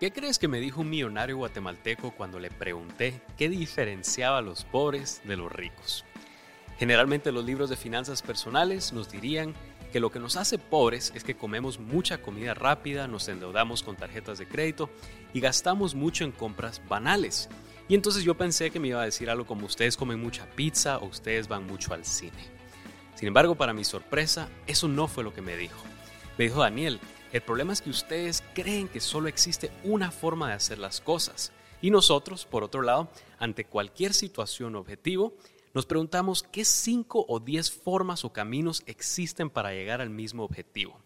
¿Qué crees que me dijo un millonario guatemalteco cuando le pregunté qué diferenciaba a los pobres de los ricos? Generalmente los libros de finanzas personales nos dirían que lo que nos hace pobres es que comemos mucha comida rápida, nos endeudamos con tarjetas de crédito y gastamos mucho en compras banales. Y entonces yo pensé que me iba a decir algo como ustedes comen mucha pizza o ustedes van mucho al cine. Sin embargo, para mi sorpresa, eso no fue lo que me dijo. Me dijo Daniel, el problema es que ustedes creen que solo existe una forma de hacer las cosas. Y nosotros, por otro lado, ante cualquier situación objetivo, nos preguntamos qué cinco o diez formas o caminos existen para llegar al mismo objetivo.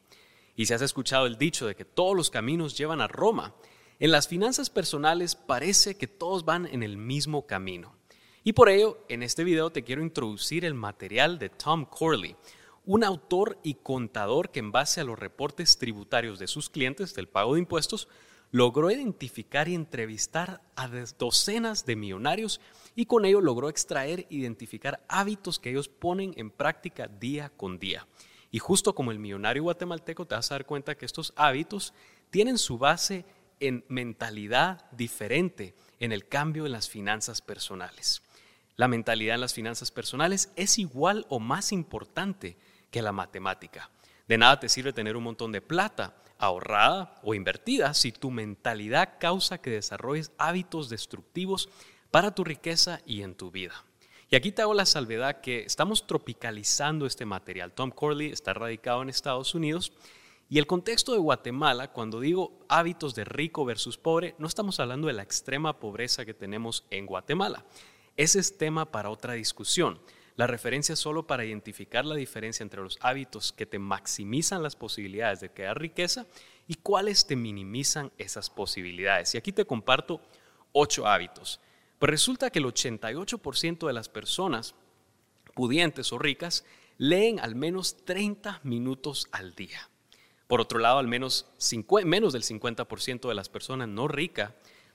Y si has escuchado el dicho de que todos los caminos llevan a Roma, en las finanzas personales parece que todos van en el mismo camino. Y por ello, en este video te quiero introducir el material de Tom Corley, un autor y contador que en base a los reportes tributarios de sus clientes del pago de impuestos, logró identificar y entrevistar a docenas de millonarios y con ello logró extraer e identificar hábitos que ellos ponen en práctica día con día. Y justo como el millonario guatemalteco te vas a dar cuenta que estos hábitos tienen su base en mentalidad diferente en el cambio en las finanzas personales. La mentalidad en las finanzas personales es igual o más importante que la matemática. De nada te sirve tener un montón de plata ahorrada o invertida si tu mentalidad causa que desarrolles hábitos destructivos para tu riqueza y en tu vida. Y aquí te hago la salvedad que estamos tropicalizando este material. Tom Corley está radicado en Estados Unidos y el contexto de Guatemala, cuando digo hábitos de rico versus pobre, no estamos hablando de la extrema pobreza que tenemos en Guatemala. Ese es tema para otra discusión. La referencia es solo para identificar la diferencia entre los hábitos que te maximizan las posibilidades de crear riqueza y cuáles te minimizan esas posibilidades. Y aquí te comparto ocho hábitos. Pues resulta que el 88% de las personas pudientes o ricas leen al menos 30 minutos al día. Por otro lado, al menos menos del 50% de las personas no ricas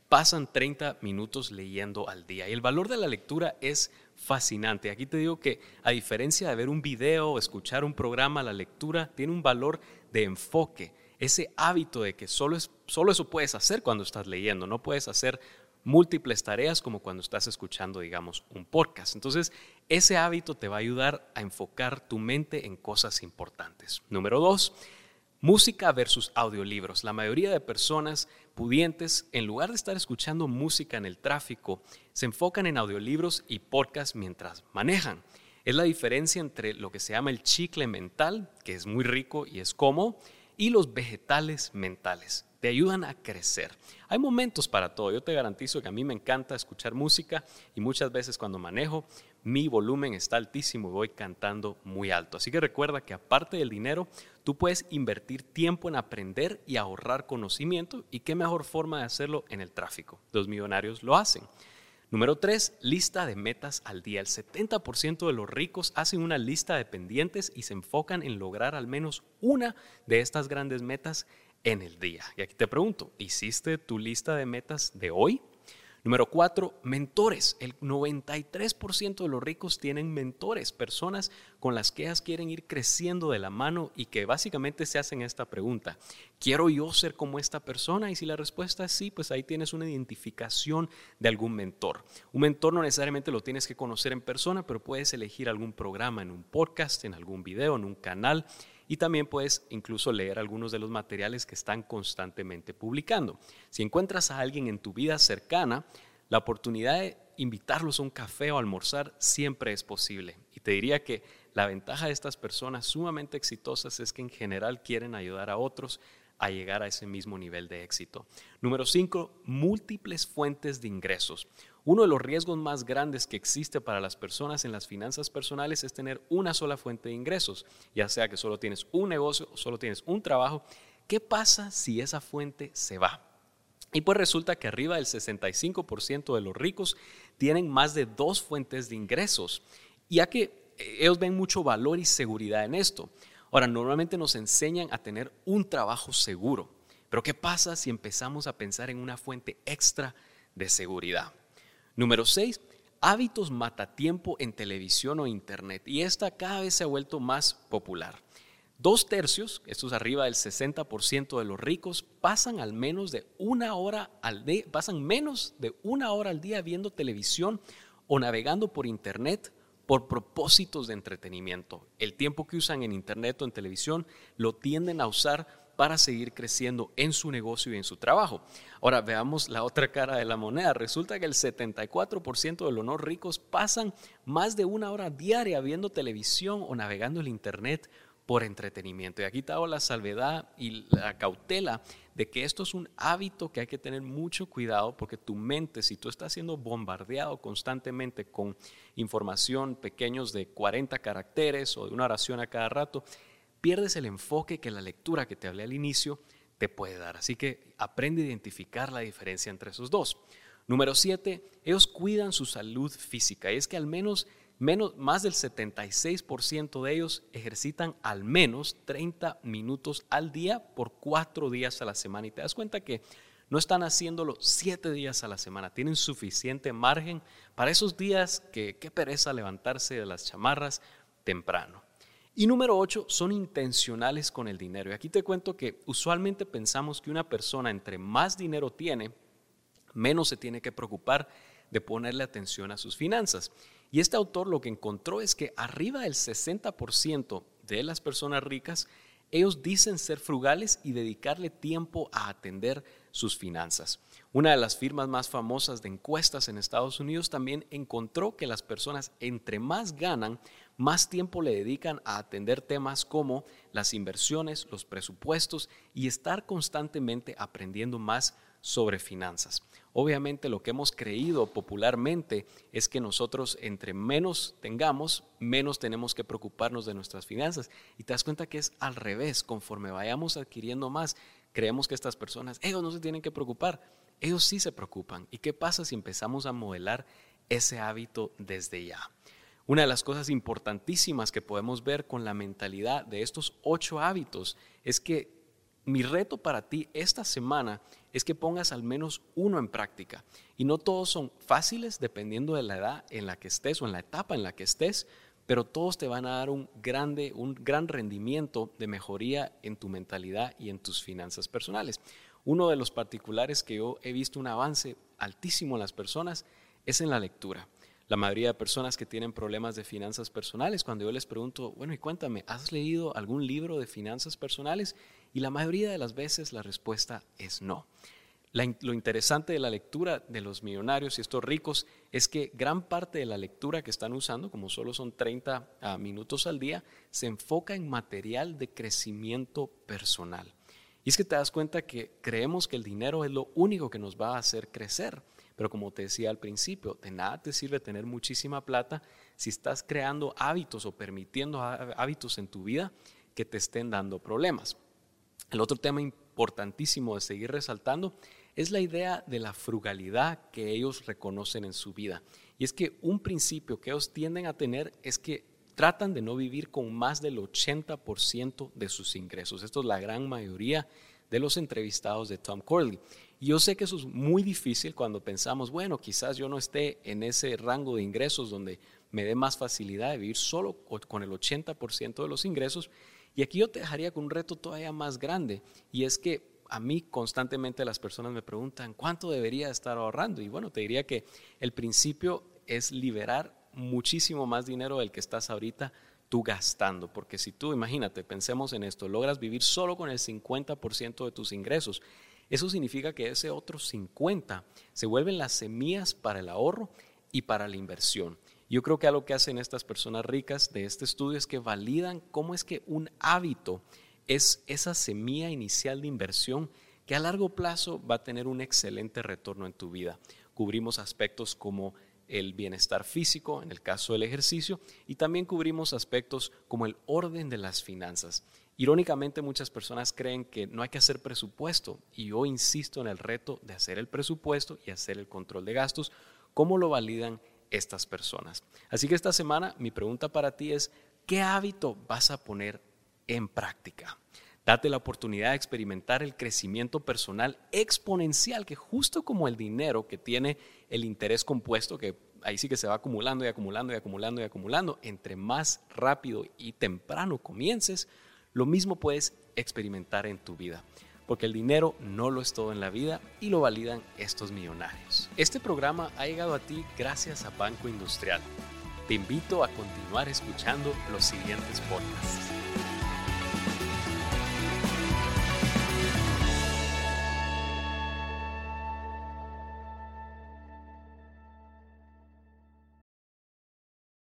pasan 30 minutos leyendo al día. Y el valor de la lectura es fascinante. Aquí te digo que a diferencia de ver un video o escuchar un programa, la lectura tiene un valor de enfoque. Ese hábito de que solo, es, solo eso puedes hacer cuando estás leyendo, no puedes hacer múltiples tareas como cuando estás escuchando, digamos, un podcast. Entonces, ese hábito te va a ayudar a enfocar tu mente en cosas importantes. Número dos, Música versus audiolibros. La mayoría de personas pudientes, en lugar de estar escuchando música en el tráfico, se enfocan en audiolibros y podcasts mientras manejan. Es la diferencia entre lo que se llama el chicle mental, que es muy rico y es cómodo, y los vegetales mentales. Te ayudan a crecer. Hay momentos para todo. Yo te garantizo que a mí me encanta escuchar música y muchas veces cuando manejo mi volumen está altísimo y voy cantando muy alto. Así que recuerda que aparte del dinero, tú puedes invertir tiempo en aprender y ahorrar conocimiento y qué mejor forma de hacerlo en el tráfico. Los millonarios lo hacen. Número 3, lista de metas al día. El 70% de los ricos hacen una lista de pendientes y se enfocan en lograr al menos una de estas grandes metas en el día. Y aquí te pregunto, ¿hiciste tu lista de metas de hoy? Número cuatro, mentores. El 93% de los ricos tienen mentores, personas con las que ellas quieren ir creciendo de la mano y que básicamente se hacen esta pregunta. ¿Quiero yo ser como esta persona? Y si la respuesta es sí, pues ahí tienes una identificación de algún mentor. Un mentor no necesariamente lo tienes que conocer en persona, pero puedes elegir algún programa en un podcast, en algún video, en un canal y también puedes incluso leer algunos de los materiales que están constantemente publicando. Si encuentras a alguien en tu vida cercana, la oportunidad de invitarlos a un café o almorzar siempre es posible. Y te diría que la ventaja de estas personas sumamente exitosas es que en general quieren ayudar a otros a llegar a ese mismo nivel de éxito. Número 5, múltiples fuentes de ingresos. Uno de los riesgos más grandes que existe para las personas en las finanzas personales es tener una sola fuente de ingresos, ya sea que solo tienes un negocio o solo tienes un trabajo. ¿Qué pasa si esa fuente se va? Y pues resulta que arriba del 65% de los ricos tienen más de dos fuentes de ingresos, ya que ellos ven mucho valor y seguridad en esto. Ahora, normalmente nos enseñan a tener un trabajo seguro, pero ¿qué pasa si empezamos a pensar en una fuente extra de seguridad? Número 6, hábitos matatiempo en televisión o internet. Y esta cada vez se ha vuelto más popular. Dos tercios, esto es arriba del 60% de los ricos, pasan al menos de una hora al pasan menos de una hora al día viendo televisión o navegando por internet por propósitos de entretenimiento. El tiempo que usan en internet o en televisión lo tienden a usar para seguir creciendo en su negocio y en su trabajo. Ahora veamos la otra cara de la moneda. Resulta que el 74% de los no ricos pasan más de una hora diaria viendo televisión o navegando el Internet por entretenimiento. Y aquí te hago la salvedad y la cautela de que esto es un hábito que hay que tener mucho cuidado porque tu mente, si tú estás siendo bombardeado constantemente con información pequeños de 40 caracteres o de una oración a cada rato, pierdes el enfoque que la lectura que te hablé al inicio te puede dar. Así que aprende a identificar la diferencia entre esos dos. Número siete, ellos cuidan su salud física. Y es que al menos, más del 76% de ellos ejercitan al menos 30 minutos al día por cuatro días a la semana. Y te das cuenta que no están haciéndolo siete días a la semana. Tienen suficiente margen para esos días que qué pereza levantarse de las chamarras temprano. Y número ocho, son intencionales con el dinero. Y aquí te cuento que usualmente pensamos que una persona entre más dinero tiene, menos se tiene que preocupar de ponerle atención a sus finanzas. Y este autor lo que encontró es que arriba del 60% de las personas ricas, ellos dicen ser frugales y dedicarle tiempo a atender sus finanzas. Una de las firmas más famosas de encuestas en Estados Unidos también encontró que las personas entre más ganan, más tiempo le dedican a atender temas como las inversiones, los presupuestos y estar constantemente aprendiendo más sobre finanzas. Obviamente lo que hemos creído popularmente es que nosotros entre menos tengamos, menos tenemos que preocuparnos de nuestras finanzas. Y te das cuenta que es al revés, conforme vayamos adquiriendo más, creemos que estas personas, ellos no se tienen que preocupar, ellos sí se preocupan. ¿Y qué pasa si empezamos a modelar ese hábito desde ya? Una de las cosas importantísimas que podemos ver con la mentalidad de estos ocho hábitos es que mi reto para ti esta semana es que pongas al menos uno en práctica. Y no todos son fáciles dependiendo de la edad en la que estés o en la etapa en la que estés, pero todos te van a dar un, grande, un gran rendimiento de mejoría en tu mentalidad y en tus finanzas personales. Uno de los particulares que yo he visto un avance altísimo en las personas es en la lectura la mayoría de personas que tienen problemas de finanzas personales, cuando yo les pregunto, bueno, y cuéntame, ¿has leído algún libro de finanzas personales? Y la mayoría de las veces la respuesta es no. lo interesante de la lectura de los millonarios y estos ricos es que gran parte de la lectura que están usando, como solo son 30 ah, minutos al día, se enfoca en material de crecimiento personal. Y es que te das cuenta que creemos que el dinero es lo único que nos va a hacer crecer. Pero como te decía al principio, de nada te sirve tener muchísima plata si estás creando hábitos o permitiendo hábitos en tu vida que te estén dando problemas. El otro tema importantísimo de seguir resaltando es la idea de la frugalidad que ellos reconocen en su vida. Y es que un principio que ellos tienden a tener es que tratan de no vivir con más del 80% de sus ingresos. Esto es la gran mayoría de los entrevistados de Tom Corley. Y yo sé que eso es muy difícil cuando pensamos, bueno, quizás yo no esté en ese rango de ingresos donde me dé más facilidad de vivir solo con el 80% de los ingresos. Y aquí yo te dejaría con un reto todavía más grande, y es que a mí constantemente las personas me preguntan, ¿cuánto debería estar ahorrando? Y bueno, te diría que el principio es liberar muchísimo más dinero del que estás ahorita tú gastando, porque si tú, imagínate, pensemos en esto, logras vivir solo con el 50% de tus ingresos eso significa que ese otro 50 se vuelven las semillas para el ahorro y para la inversión. Yo creo que algo que hacen estas personas ricas de este estudio es que validan cómo es que un hábito es esa semilla inicial de inversión que a largo plazo va a tener un excelente retorno en tu vida. Cubrimos aspectos como el bienestar físico, en el caso del ejercicio, y también cubrimos aspectos como el orden de las finanzas. Irónicamente, muchas personas creen que no hay que hacer presupuesto y yo insisto en el reto de hacer el presupuesto y hacer el control de gastos. ¿Cómo lo validan estas personas? Así que esta semana mi pregunta para ti es, ¿qué hábito vas a poner en práctica? Date la oportunidad de experimentar el crecimiento personal exponencial que justo como el dinero que tiene el interés compuesto, que ahí sí que se va acumulando y acumulando y acumulando y acumulando, entre más rápido y temprano comiences, lo mismo puedes experimentar en tu vida, porque el dinero no lo es todo en la vida y lo validan estos millonarios. Este programa ha llegado a ti gracias a Banco Industrial. Te invito a continuar escuchando los siguientes podcasts.